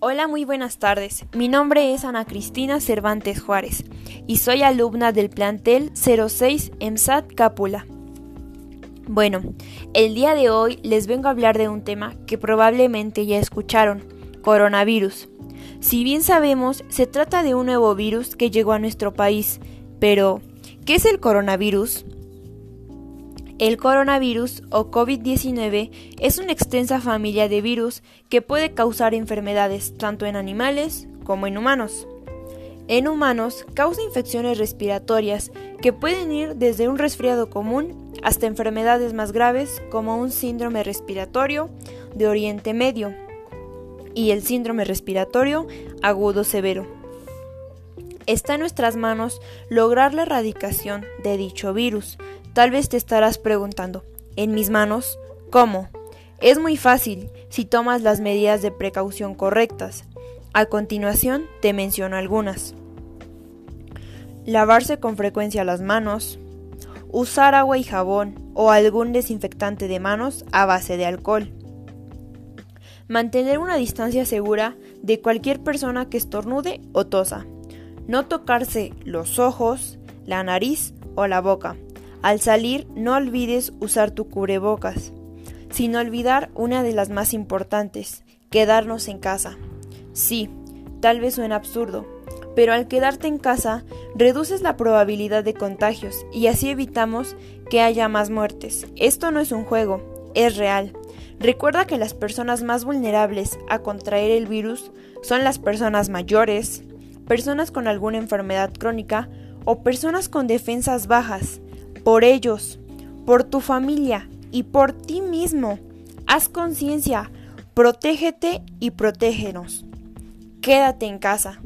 Hola, muy buenas tardes. Mi nombre es Ana Cristina Cervantes Juárez y soy alumna del plantel 06 EMSAT Cápula. Bueno, el día de hoy les vengo a hablar de un tema que probablemente ya escucharon, coronavirus. Si bien sabemos, se trata de un nuevo virus que llegó a nuestro país, pero ¿qué es el coronavirus? El coronavirus o COVID-19 es una extensa familia de virus que puede causar enfermedades tanto en animales como en humanos. En humanos causa infecciones respiratorias que pueden ir desde un resfriado común hasta enfermedades más graves como un síndrome respiratorio de Oriente Medio y el síndrome respiratorio agudo severo. Está en nuestras manos lograr la erradicación de dicho virus, Tal vez te estarás preguntando, ¿en mis manos? ¿Cómo? Es muy fácil si tomas las medidas de precaución correctas. A continuación te menciono algunas. Lavarse con frecuencia las manos. Usar agua y jabón o algún desinfectante de manos a base de alcohol. Mantener una distancia segura de cualquier persona que estornude o tosa. No tocarse los ojos, la nariz o la boca al salir, no olvides usar tu cubrebocas, sin olvidar una de las más importantes, quedarnos en casa. Sí, tal vez suene absurdo, pero al quedarte en casa reduces la probabilidad de contagios y así evitamos que haya más muertes. Esto no es un juego, es real. Recuerda que las personas más vulnerables a contraer el virus son las personas mayores, personas con alguna enfermedad crónica o personas con defensas bajas por ellos, por tu familia y por ti mismo. Haz conciencia, protégete y protégenos. Quédate en casa.